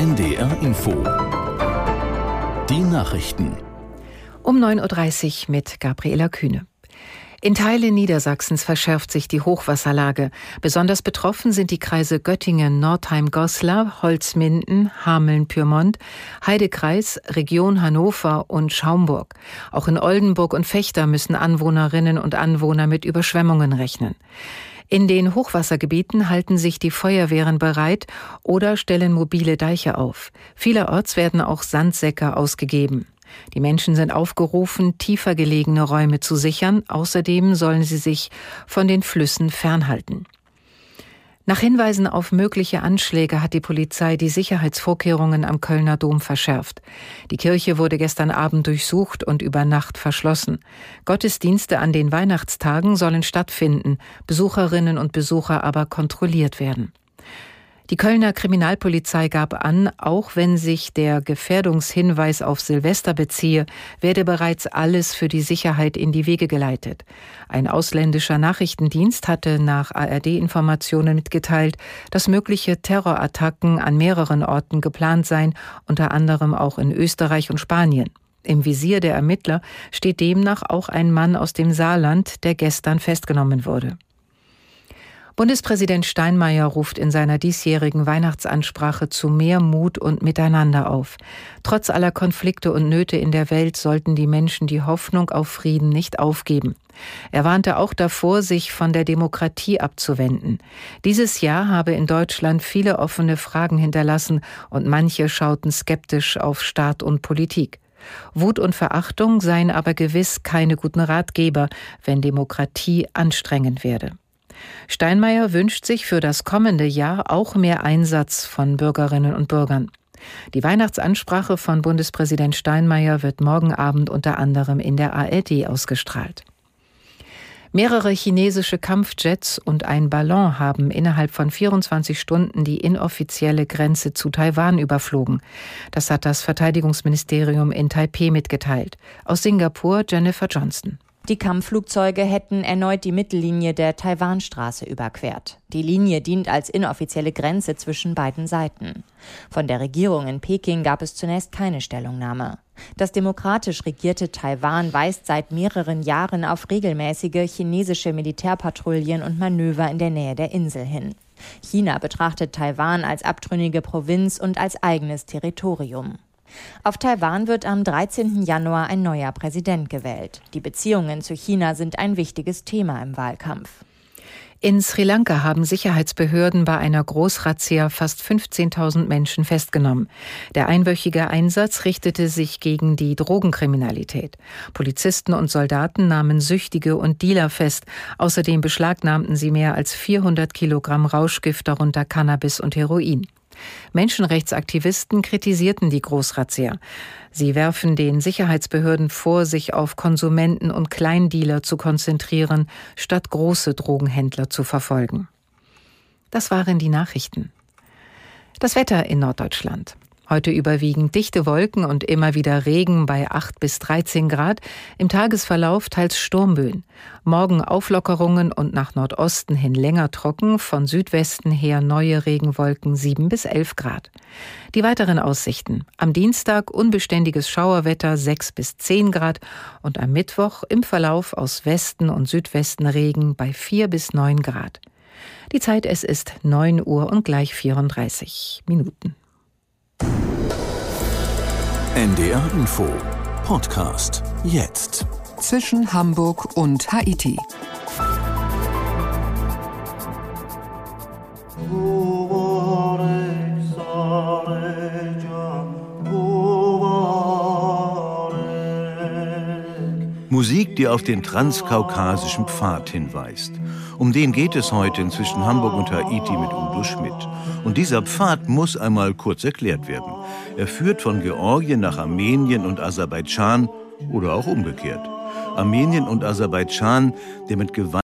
NDR Info. Die Nachrichten. Um 9.30 Uhr mit Gabriela Kühne. In Teilen Niedersachsens verschärft sich die Hochwasserlage. Besonders betroffen sind die Kreise Göttingen, Nordheim-Goslar, Holzminden, Hameln-Pyrmont, Heidekreis, Region Hannover und Schaumburg. Auch in Oldenburg und Fechter müssen Anwohnerinnen und Anwohner mit Überschwemmungen rechnen. In den Hochwassergebieten halten sich die Feuerwehren bereit oder stellen mobile Deiche auf. Vielerorts werden auch Sandsäcke ausgegeben. Die Menschen sind aufgerufen, tiefer gelegene Räume zu sichern. Außerdem sollen sie sich von den Flüssen fernhalten. Nach Hinweisen auf mögliche Anschläge hat die Polizei die Sicherheitsvorkehrungen am Kölner Dom verschärft. Die Kirche wurde gestern Abend durchsucht und über Nacht verschlossen. Gottesdienste an den Weihnachtstagen sollen stattfinden, Besucherinnen und Besucher aber kontrolliert werden. Die Kölner Kriminalpolizei gab an, auch wenn sich der Gefährdungshinweis auf Silvester beziehe, werde bereits alles für die Sicherheit in die Wege geleitet. Ein ausländischer Nachrichtendienst hatte nach ARD-Informationen mitgeteilt, dass mögliche Terrorattacken an mehreren Orten geplant seien, unter anderem auch in Österreich und Spanien. Im Visier der Ermittler steht demnach auch ein Mann aus dem Saarland, der gestern festgenommen wurde. Bundespräsident Steinmeier ruft in seiner diesjährigen Weihnachtsansprache zu mehr Mut und Miteinander auf. Trotz aller Konflikte und Nöte in der Welt sollten die Menschen die Hoffnung auf Frieden nicht aufgeben. Er warnte auch davor, sich von der Demokratie abzuwenden. Dieses Jahr habe in Deutschland viele offene Fragen hinterlassen und manche schauten skeptisch auf Staat und Politik. Wut und Verachtung seien aber gewiss keine guten Ratgeber, wenn Demokratie anstrengend werde. Steinmeier wünscht sich für das kommende Jahr auch mehr Einsatz von Bürgerinnen und Bürgern. Die Weihnachtsansprache von Bundespräsident Steinmeier wird morgen Abend unter anderem in der ARD ausgestrahlt. Mehrere chinesische Kampfjets und ein Ballon haben innerhalb von 24 Stunden die inoffizielle Grenze zu Taiwan überflogen. Das hat das Verteidigungsministerium in Taipeh mitgeteilt. Aus Singapur Jennifer Johnston. Die Kampfflugzeuge hätten erneut die Mittellinie der Taiwanstraße überquert. Die Linie dient als inoffizielle Grenze zwischen beiden Seiten. Von der Regierung in Peking gab es zunächst keine Stellungnahme. Das demokratisch regierte Taiwan weist seit mehreren Jahren auf regelmäßige chinesische Militärpatrouillen und Manöver in der Nähe der Insel hin. China betrachtet Taiwan als abtrünnige Provinz und als eigenes Territorium. Auf Taiwan wird am 13. Januar ein neuer Präsident gewählt. Die Beziehungen zu China sind ein wichtiges Thema im Wahlkampf. In Sri Lanka haben Sicherheitsbehörden bei einer Großrazzia fast 15.000 Menschen festgenommen. Der einwöchige Einsatz richtete sich gegen die Drogenkriminalität. Polizisten und Soldaten nahmen Süchtige und Dealer fest. Außerdem beschlagnahmten sie mehr als 400 Kilogramm Rauschgift, darunter Cannabis und Heroin. Menschenrechtsaktivisten kritisierten die Großrazzia. Sie werfen den Sicherheitsbehörden vor, sich auf Konsumenten und Kleindealer zu konzentrieren, statt große Drogenhändler zu verfolgen. Das waren die Nachrichten. Das Wetter in Norddeutschland. Heute überwiegend dichte Wolken und immer wieder Regen bei 8 bis 13 Grad. Im Tagesverlauf teils Sturmböen. Morgen Auflockerungen und nach Nordosten hin länger trocken. Von Südwesten her neue Regenwolken 7 bis 11 Grad. Die weiteren Aussichten. Am Dienstag unbeständiges Schauerwetter 6 bis 10 Grad und am Mittwoch im Verlauf aus Westen und Südwesten Regen bei 4 bis 9 Grad. Die Zeit es ist 9 Uhr und gleich 34 Minuten. NDR Info Podcast jetzt. Zwischen Hamburg und Haiti. Musik, die auf den transkaukasischen Pfad hinweist. Um den geht es heute zwischen Hamburg und Haiti mit Udo Schmidt. Und dieser Pfad muss einmal kurz erklärt werden. Er führt von Georgien nach Armenien und Aserbaidschan oder auch umgekehrt. Armenien und Aserbaidschan, der mit Gewalt